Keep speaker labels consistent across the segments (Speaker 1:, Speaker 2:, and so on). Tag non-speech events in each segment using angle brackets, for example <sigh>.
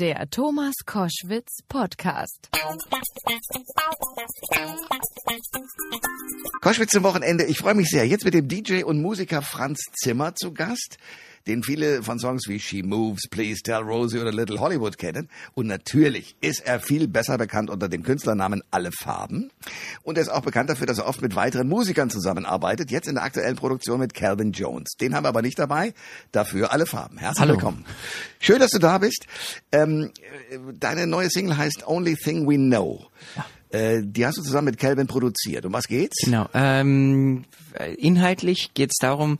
Speaker 1: Der Thomas Koschwitz Podcast.
Speaker 2: Koschwitz zum Wochenende. Ich freue mich sehr. Jetzt mit dem DJ und Musiker Franz Zimmer zu Gast, den viele von Songs wie She Moves, Please Tell Rosie oder Little Hollywood kennen. Und natürlich ist er viel besser bekannt unter dem Künstlernamen Alle Farben. Und er ist auch bekannt dafür, dass er oft mit weiteren Musikern zusammenarbeitet. Jetzt in der aktuellen Produktion mit Calvin Jones. Den haben wir aber nicht dabei. Dafür Alle Farben. Herzlich
Speaker 3: Hallo.
Speaker 2: willkommen. Schön, dass du da bist. Ähm, deine neue Single heißt Only Thing We Know. Äh, die hast du zusammen mit Calvin produziert. Um was geht's?
Speaker 3: Genau. Ähm, inhaltlich geht es darum,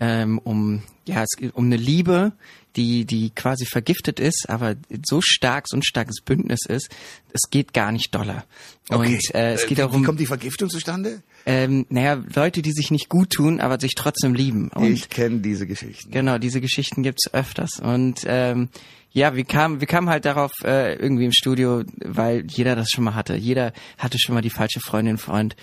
Speaker 3: ähm, um ja, es geht um eine Liebe, die die quasi vergiftet ist, aber so stark, so ein starkes Bündnis ist, es geht gar nicht doller. Und äh, es geht
Speaker 2: wie,
Speaker 3: darum,
Speaker 2: Wie kommt die Vergiftung zustande?
Speaker 3: ähm, naja, Leute, die sich nicht gut tun, aber sich trotzdem lieben. Und
Speaker 2: ich kenne diese Geschichten.
Speaker 3: Genau, diese Geschichten gibt's öfters. Und ähm, ja, wir kamen, wir kamen halt darauf äh, irgendwie im Studio, weil jeder das schon mal hatte. Jeder hatte schon mal die falsche Freundin, Freund.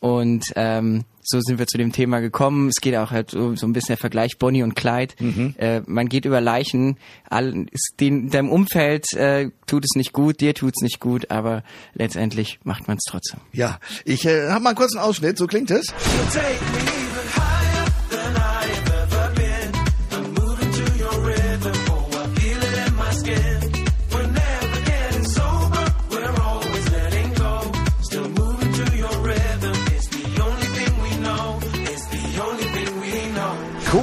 Speaker 3: Und ähm, so sind wir zu dem Thema gekommen. Es geht auch halt so, so ein bisschen der Vergleich Bonnie und Clyde. Äh, man geht über Leichen. All, ist den, deinem Umfeld äh, tut es nicht gut, dir tut's nicht gut, aber letztendlich macht man es trotzdem.
Speaker 2: Ja, ich äh, habe mal einen kurzen Ausschnitt, so klingt es.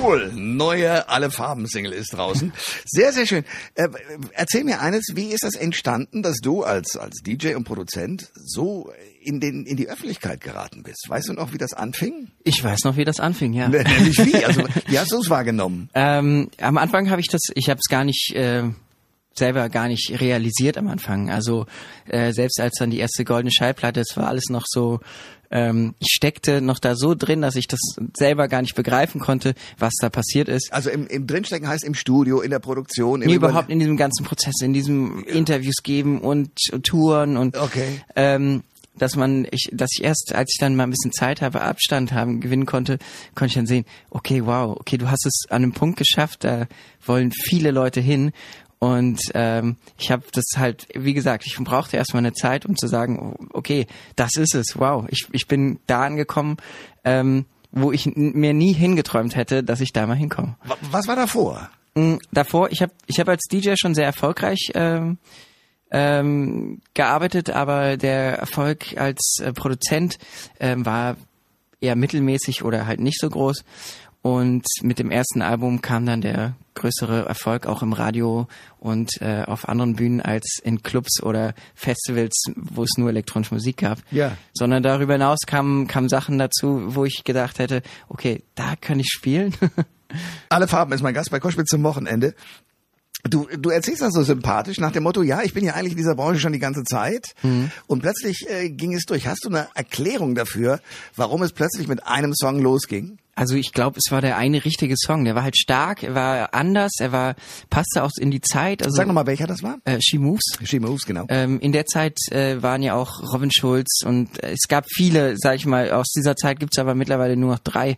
Speaker 2: Cool, neue Alle Farben Single ist draußen. Sehr, sehr schön. Äh, erzähl mir eines, wie ist das entstanden, dass du als als DJ und Produzent so in den in die Öffentlichkeit geraten bist? Weißt du noch, wie das anfing?
Speaker 3: Ich weiß noch, wie das anfing, ja.
Speaker 2: Nämlich wie? Also wie hast du es wahrgenommen? <laughs>
Speaker 3: Ähm, am Anfang habe ich das, ich habe es gar nicht äh, selber gar nicht realisiert am Anfang. Also äh, selbst als dann die erste goldene Schallplatte, es war alles noch so, ähm, ich steckte noch da so drin, dass ich das selber gar nicht begreifen konnte, was da passiert ist.
Speaker 2: Also im, im Drinstecken heißt im Studio, in der Produktion, im
Speaker 3: Nee, überhaupt in diesem ganzen Prozess, in diesem Interviews geben und Touren und
Speaker 2: Okay.
Speaker 3: ähm, dass man, ich, dass ich erst, als ich dann mal ein bisschen Zeit habe, Abstand haben, gewinnen konnte, konnte ich dann sehen, okay, wow, okay, du hast es an einem Punkt geschafft, da wollen viele Leute hin. Und ähm, ich habe das halt, wie gesagt, ich brauchte erstmal eine Zeit, um zu sagen, okay, das ist es, wow, ich, ich bin da angekommen, ähm, wo ich mir nie hingeträumt hätte, dass ich da mal hinkomme.
Speaker 2: Wa- Was war davor?
Speaker 3: Mm, davor, ich habe ich hab als DJ schon sehr erfolgreich ähm, ähm, gearbeitet, aber der Erfolg als äh, Produzent ähm, war eher mittelmäßig oder halt nicht so groß. Und mit dem ersten Album kam dann der größere Erfolg auch im Radio und äh, auf anderen Bühnen als in Clubs oder Festivals, wo es nur elektronische Musik gab.
Speaker 2: Ja.
Speaker 3: Sondern darüber hinaus kamen, kamen Sachen dazu, wo ich gedacht hätte, okay, da kann ich spielen. <laughs>
Speaker 2: Alle Farben ist mein Gast bei Koschwitz zum Wochenende. Du, du erzählst das so sympathisch nach dem Motto, ja, ich bin ja eigentlich in dieser Branche schon die ganze Zeit und plötzlich äh, ging es durch. Hast du eine Erklärung dafür, warum es plötzlich mit einem Song losging?
Speaker 3: Also ich glaube, es war der eine richtige Song. Der war halt stark, er war anders, er war passte auch in die Zeit. Also
Speaker 2: Sag nochmal, welcher das war?
Speaker 3: äh, She Moves.
Speaker 2: She Moves, genau.
Speaker 3: Ähm, in der Zeit äh, waren ja auch Robin Schulz und äh, es gab viele, sag ich mal, aus dieser Zeit gibt's aber mittlerweile nur noch drei,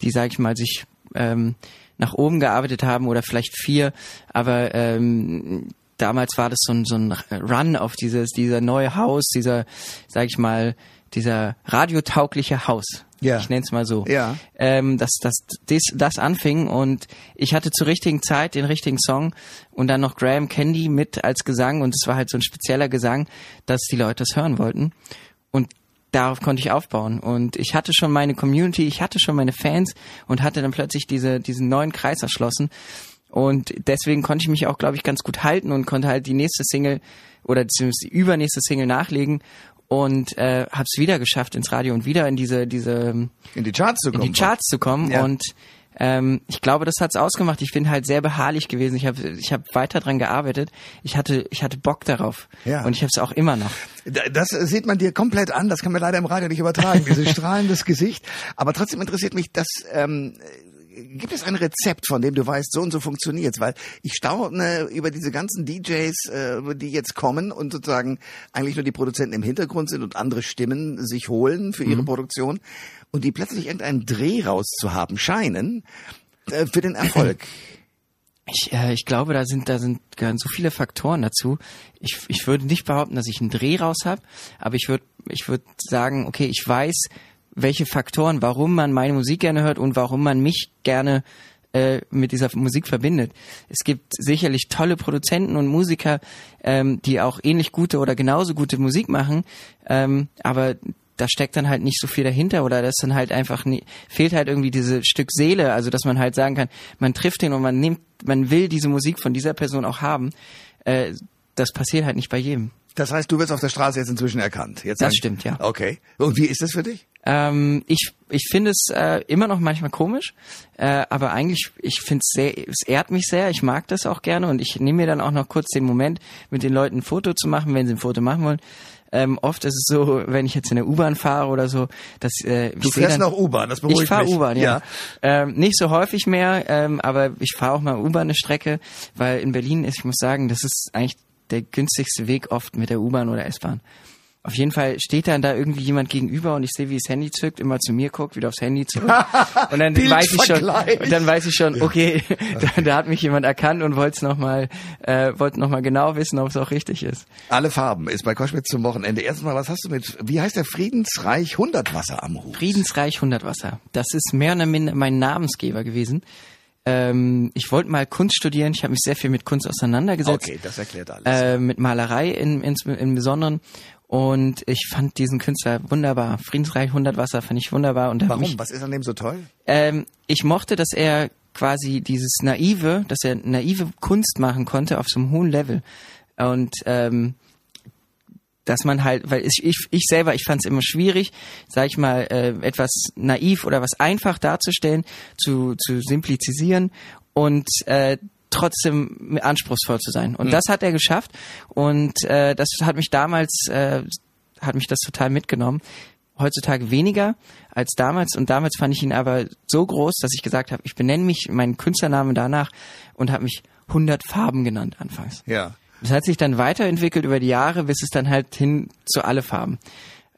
Speaker 3: die, sag ich mal, sich ähm, nach oben gearbeitet haben oder vielleicht vier, aber ähm, damals war das so ein, so ein Run auf dieses, dieser neue Haus, dieser, sag ich mal, dieser radiotaugliche Haus.
Speaker 2: Ja.
Speaker 3: Ich nenne es mal so.
Speaker 2: Ja.
Speaker 3: Ähm, dass, dass das, das anfing und ich hatte zur richtigen Zeit den richtigen Song und dann noch Graham Candy mit als Gesang und es war halt so ein spezieller Gesang, dass die Leute es hören wollten. Und darauf konnte ich aufbauen. Und ich hatte schon meine Community, ich hatte schon meine Fans und hatte dann plötzlich diese, diesen neuen Kreis erschlossen. Und deswegen konnte ich mich auch, glaube ich, ganz gut halten und konnte halt die nächste Single oder zumindest die übernächste Single nachlegen und äh, habe es wieder geschafft ins Radio und wieder in diese diese
Speaker 2: In die Charts zu
Speaker 3: in
Speaker 2: kommen.
Speaker 3: die Charts zu kommen
Speaker 2: Ja.
Speaker 3: und ähm, ich glaube, das hat's ausgemacht. Ich bin halt sehr beharrlich gewesen. Ich habe ich hab weiter dran gearbeitet. Ich hatte ich hatte Bock darauf
Speaker 2: Ja.
Speaker 3: und ich habe es auch immer noch.
Speaker 2: Da- Das sieht man dir komplett an, das kann man leider im Radio nicht übertragen, dieses <laughs> strahlendes Gesicht. Aber trotzdem interessiert mich, dass ähm, gibt es ein Rezept, von dem du weißt, so und so funktioniert's? Weil ich staune über diese ganzen DJs, äh, die jetzt kommen und sozusagen eigentlich nur die Produzenten im Hintergrund sind und andere Stimmen sich holen für ihre Produktion und die plötzlich irgendeinen Dreh rauszuhaben scheinen äh, für den Erfolg. <laughs>
Speaker 3: Ich, äh, ich glaube, da sind da sind so viele Faktoren dazu. Ich, ich würde nicht behaupten, dass ich einen Dreh raus habe, aber ich würde ich würde sagen, okay, ich weiß, welche Faktoren, warum man meine Musik gerne hört und warum man mich gerne äh, mit dieser Musik verbindet. Es gibt sicherlich tolle Produzenten und Musiker, ähm, die auch ähnlich gute oder genauso gute Musik machen, ähm, aber da steckt dann halt nicht so viel dahinter oder das dann halt einfach nie, fehlt halt irgendwie diese Stück Seele, also dass man halt sagen kann, man trifft den und man nimmt, man will diese Musik von dieser Person auch haben. Äh, das passiert halt nicht bei jedem.
Speaker 2: Das heißt, du wirst auf der Straße jetzt inzwischen erkannt. Jetzt
Speaker 3: Das stimmt, ja.
Speaker 2: Okay. Und wie ist das für dich?
Speaker 3: Ähm, ich ich finde es äh, immer noch manchmal komisch, äh, aber eigentlich, ich finde es sehr, es ehrt mich sehr, ich mag das auch gerne und ich nehme mir dann auch noch kurz den Moment, mit den Leuten ein Foto zu machen, wenn sie ein Foto machen wollen. Ähm, oft ist es so, wenn ich jetzt in der U-Bahn fahre oder so, dass äh,
Speaker 2: Du
Speaker 3: ich seh
Speaker 2: fährst
Speaker 3: dann,
Speaker 2: noch U-Bahn, das beruhigt
Speaker 3: ich fahre
Speaker 2: mich.
Speaker 3: U-Bahn, ja.
Speaker 2: Ja.
Speaker 3: Ähm, nicht so häufig mehr, ähm, aber ich fahre auch mal U-Bahn eine Strecke, weil in Berlin ist, ich muss sagen, das ist eigentlich der günstigste Weg oft mit der U-Bahn oder S-Bahn. Auf jeden Fall steht dann da irgendwie jemand gegenüber und ich sehe, wie das Handy zückt, immer zu mir guckt, wieder aufs Handy zurück. <laughs> Und dann weiß ich schon, und dann weiß ich schon, okay, <laughs> <laughs> da, da hat mich jemand erkannt und wollte es nochmal, äh, wollte noch mal genau wissen, ob es auch richtig ist.
Speaker 2: Alle Farben ist bei Koschwitz zum Wochenende. Erstens mal, was hast du mit, wie heißt der Friedensreich Hundertwasser am Hut?
Speaker 3: Friedensreich Hundertwasser. Das ist mehr oder minder mein Namensgeber gewesen. Ähm, ich wollte mal Kunst studieren. Ich habe mich sehr viel mit Kunst auseinandergesetzt.
Speaker 2: Okay, das erklärt alles.
Speaker 3: Äh, mit Malerei in, in, im Besonderen. Und ich fand diesen Künstler wunderbar. Friedensreich Hundertwasser fand ich wunderbar. Und
Speaker 2: Warum?
Speaker 3: Mich,
Speaker 2: Was ist an dem so toll?
Speaker 3: ähm, ich mochte, dass er quasi dieses naive, dass er naive Kunst machen konnte auf so einem hohen Level. Und ähm, dass man halt, weil ich, ich, ich selber, ich fand es immer schwierig, sag ich mal, äh, etwas naiv oder was einfach darzustellen, zu, zu simplizisieren und äh, trotzdem anspruchsvoll zu sein. Und das hat er geschafft und äh, das hat mich damals, äh, hat mich das total mitgenommen. Heutzutage weniger als damals und damals fand ich ihn aber so groß, dass ich gesagt habe, ich benenne mich meinen Künstlernamen danach und habe mich 100 Farben genannt anfangs.
Speaker 2: Ja.
Speaker 3: Das hat sich dann weiterentwickelt über die Jahre, bis es dann halt hin zu alle Farben.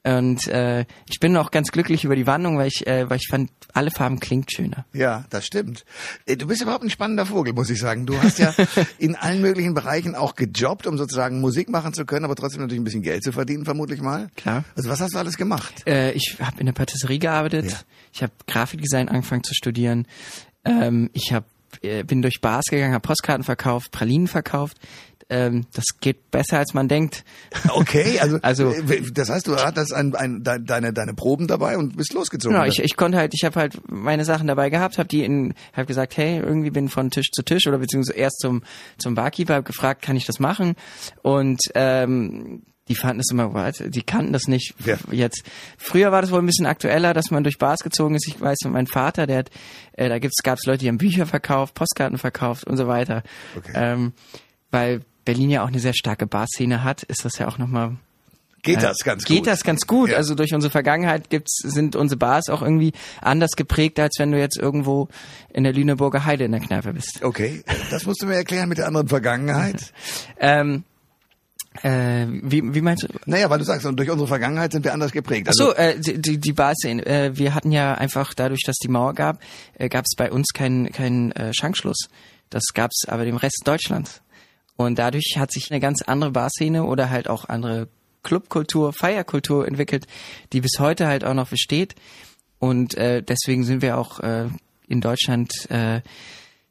Speaker 3: Und äh, ich bin auch ganz glücklich über die Wandlung, weil ich, äh, weil ich fand, alle Farben klingt schöner.
Speaker 2: Ja, das stimmt. Äh, Du bist überhaupt ein spannender Vogel, muss ich sagen. Du hast ja <laughs> in allen möglichen Bereichen auch gejobbt, um sozusagen Musik machen zu können, aber trotzdem natürlich ein bisschen Geld zu verdienen, vermutlich mal.
Speaker 3: Klar.
Speaker 2: Also was hast du alles gemacht?
Speaker 3: Äh, ich habe in der Patisserie gearbeitet.
Speaker 2: Ja.
Speaker 3: Ich habe Grafikdesign angefangen zu studieren. Ähm, ich hab, äh, bin durch Bars gegangen, habe Postkarten verkauft, Pralinen verkauft. Ähm, das geht besser, als man denkt.
Speaker 2: Okay, also, <laughs>
Speaker 3: Also-
Speaker 2: äh, das heißt, du hattest ein, ein, de- deine, deine Proben dabei und bist losgezogen.
Speaker 3: Genau, ich, ich konnte halt, ich habe halt meine Sachen dabei gehabt, habe die in, habe gesagt, hey, irgendwie bin von Tisch zu Tisch oder beziehungsweise erst zum zum Barkeeper, hab gefragt, kann ich das machen? Und ähm, die fanden das immer, what? die kannten das nicht.
Speaker 2: Ja.
Speaker 3: Jetzt früher war das wohl ein bisschen aktueller, dass man durch Bars gezogen ist. Ich weiß, mein Vater, der hat, äh, da gibt's gab's Leute, die haben Bücher verkauft, Postkarten verkauft und so weiter.
Speaker 2: Okay.
Speaker 3: Ähm, weil Berlin ja auch eine sehr starke Barszene hat, ist das ja auch nochmal
Speaker 2: Geht das ganz gut?
Speaker 3: Geht das ganz gut.
Speaker 2: Ja.
Speaker 3: Also durch unsere Vergangenheit gibt's, sind unsere Bars auch irgendwie anders geprägt, als wenn du jetzt irgendwo in der Lüneburger Heide in der Kneipe bist.
Speaker 2: Okay, das musst du mir erklären mit der anderen Vergangenheit. <laughs>
Speaker 3: Ähm, äh, wie, wie meinst du?
Speaker 2: naja, weil du sagst, und durch unsere Vergangenheit sind wir anders geprägt.
Speaker 3: Ach
Speaker 2: Also,
Speaker 3: so, äh, die, die, die Barszene. Äh, wir hatten ja einfach dadurch, dass die Mauer gab, äh, gab es bei uns keinen keinen äh, Schankschluss. Das gab es aber dem Rest Deutschlands. Und dadurch hat sich eine ganz andere Barszene oder halt auch andere Clubkultur, Feierkultur entwickelt, die bis heute halt auch noch besteht. Und äh, deswegen sind wir auch äh, in Deutschland, äh,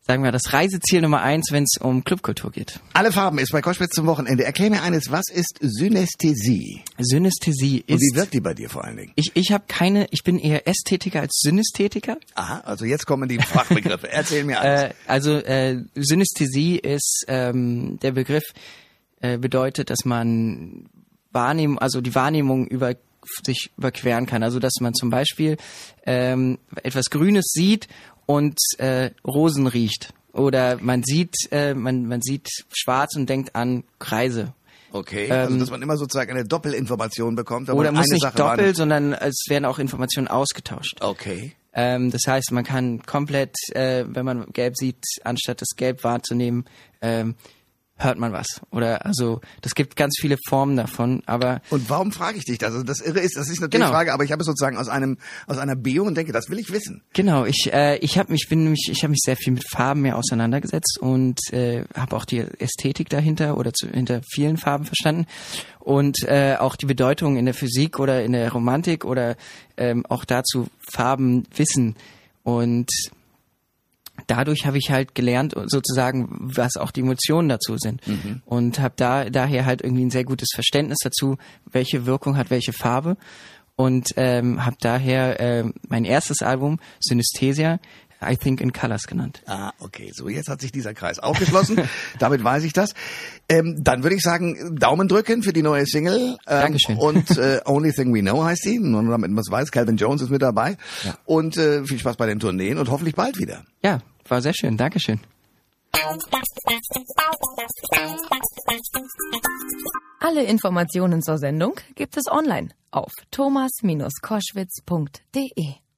Speaker 3: sagen wir, das Reiseziel Nummer eins, wenn es um Clubkultur geht.
Speaker 2: alle Farben ist bei Koschwitz zum Wochenende. Erklär mir eines, was ist Synästhesie?
Speaker 3: Synästhesie
Speaker 2: Und
Speaker 3: ist.
Speaker 2: wie wirkt die bei dir vor allen Dingen?
Speaker 3: ich ich habe keine, ich bin eher Ästhetiker als Synästhetiker.
Speaker 2: Aha, also jetzt kommen die Fachbegriffe. <laughs> Erzähl mir alles.
Speaker 3: Äh, also äh, Synästhesie ist ähm, der Begriff äh, bedeutet, dass man Wahrnehmung, also die Wahrnehmung über sich überqueren kann. Also dass man zum Beispiel ähm, etwas Grünes sieht und äh, Rosen riecht. Oder man sieht, äh, man, man sieht schwarz und denkt an Kreise.
Speaker 2: Okay, also
Speaker 3: ähm,
Speaker 2: dass man immer sozusagen eine Doppelinformation bekommt. Aber
Speaker 3: Oder muss nicht
Speaker 2: Sache
Speaker 3: doppelt,
Speaker 2: wahrnimmt.
Speaker 3: sondern es werden auch Informationen ausgetauscht.
Speaker 2: Okay.
Speaker 3: Ähm, das heißt, man kann komplett, äh, wenn man gelb sieht, anstatt das Gelb wahrzunehmen, ähm, hört man was. Oder also das gibt ganz viele Formen davon, aber
Speaker 2: Und warum frage ich dich das? Also das Irre ist, das ist natürlich
Speaker 3: Genau.
Speaker 2: eine Frage, aber ich habe es sozusagen aus einem aus einer Bio und denke, das will ich wissen.
Speaker 3: Genau, ich äh, ich habe mich bin nämlich ich habe mich sehr viel mit Farben mehr auseinandergesetzt und äh, habe auch die Ästhetik dahinter oder zu, hinter vielen Farben verstanden und äh, auch die Bedeutung in der Physik oder in der Romantik oder ähm, auch dazu Farben wissen und dadurch habe ich halt gelernt sozusagen, was auch die Emotionen dazu sind und habe da daher halt irgendwie ein sehr gutes Verständnis dazu, welche Wirkung hat welche Farbe und ähm, habe daher ähm, mein erstes Album Synesthesia I Think in Colors genannt.
Speaker 2: Ah, okay. So, jetzt hat sich dieser Kreis aufgeschlossen. <laughs> Damit weiß ich das. Ähm, dann würde ich sagen, Daumen drücken für die neue Single. Ähm,
Speaker 3: Dankeschön. <laughs>
Speaker 2: Und äh, Only Thing We Know heißt sie. Nur damit man es weiß, Calvin Jones ist mit dabei.
Speaker 3: Ja.
Speaker 2: Und äh, viel Spaß bei den Tourneen und hoffentlich bald wieder.
Speaker 3: Ja, war sehr schön. Dankeschön.
Speaker 1: Alle Informationen zur Sendung gibt es online auf thomas-koschwitz.de.